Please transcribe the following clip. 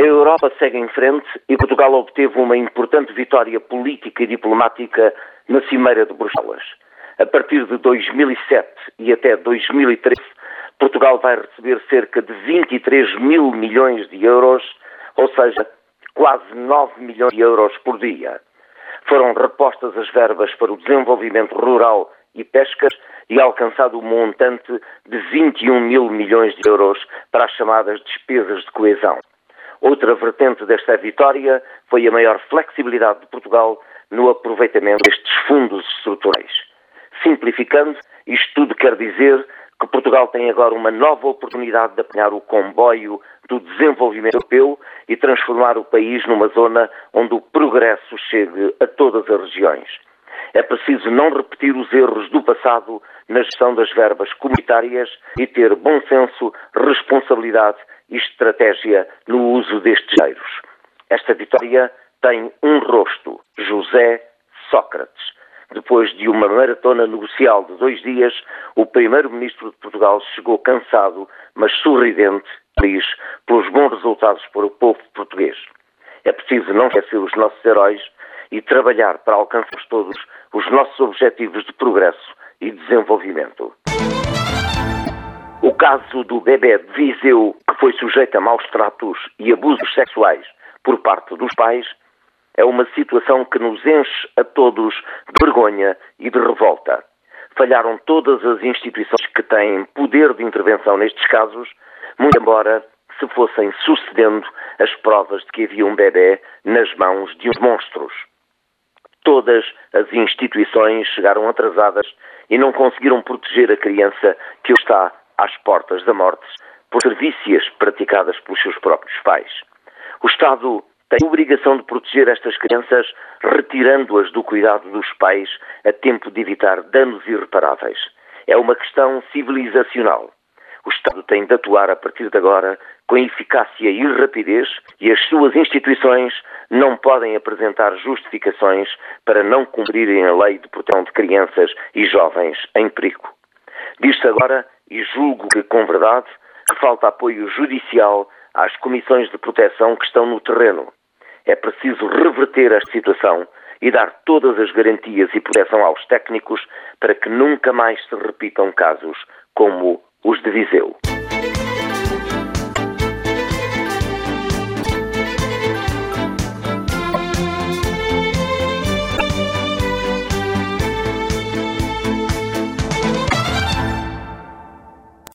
Europa segue em frente e Portugal obteve uma importante vitória política e diplomática na Cimeira de Bruxelas. A partir de 2007 e até 2013, Portugal vai receber cerca de 23 mil milhões de euros, ou seja, quase 9 milhões de euros por dia. Foram repostas as verbas para o desenvolvimento rural e pescas e alcançado o montante de 21 mil milhões de euros para as chamadas despesas de coesão. Outra vertente desta vitória foi a maior flexibilidade de Portugal no aproveitamento destes fundos estruturais. Simplificando, isto tudo quer dizer que Portugal tem agora uma nova oportunidade de apanhar o comboio do desenvolvimento europeu e transformar o país numa zona onde o progresso chegue a todas as regiões. É preciso não repetir os erros do passado na gestão das verbas comunitárias e ter bom senso, responsabilidade e estratégia no uso destes dinheiros. Esta vitória tem um rosto, José Sócrates. Depois de uma maratona negocial de dois dias, o primeiro-ministro de Portugal chegou cansado, mas sorridente, feliz pelos bons resultados para o povo português. É preciso não esquecer os nossos heróis e trabalhar para alcançarmos todos os nossos objetivos de progresso e desenvolvimento. O caso do bebê de Viseu, que foi sujeito a maus tratos e abusos sexuais por parte dos pais, é uma situação que nos enche a todos de vergonha e de revolta. Falharam todas as instituições que têm poder de intervenção nestes casos, muito embora se fossem sucedendo as provas de que havia um bebê nas mãos de uns monstros. Todas as instituições chegaram atrasadas e não conseguiram proteger a criança que está às portas da morte por servícias praticadas pelos seus próprios pais. O Estado tem a obrigação de proteger estas crianças, retirando-as do cuidado dos pais a tempo de evitar danos irreparáveis. É uma questão civilizacional. O Estado tem de atuar a partir de agora com eficácia e rapidez e as suas instituições não podem apresentar justificações para não cumprirem a lei de proteção de crianças e jovens em perigo. Diz-se agora, e julgo que com verdade, que falta apoio judicial às comissões de proteção que estão no terreno. É preciso reverter esta situação e dar todas as garantias e proteção aos técnicos para que nunca mais se repitam casos como os de Viseu.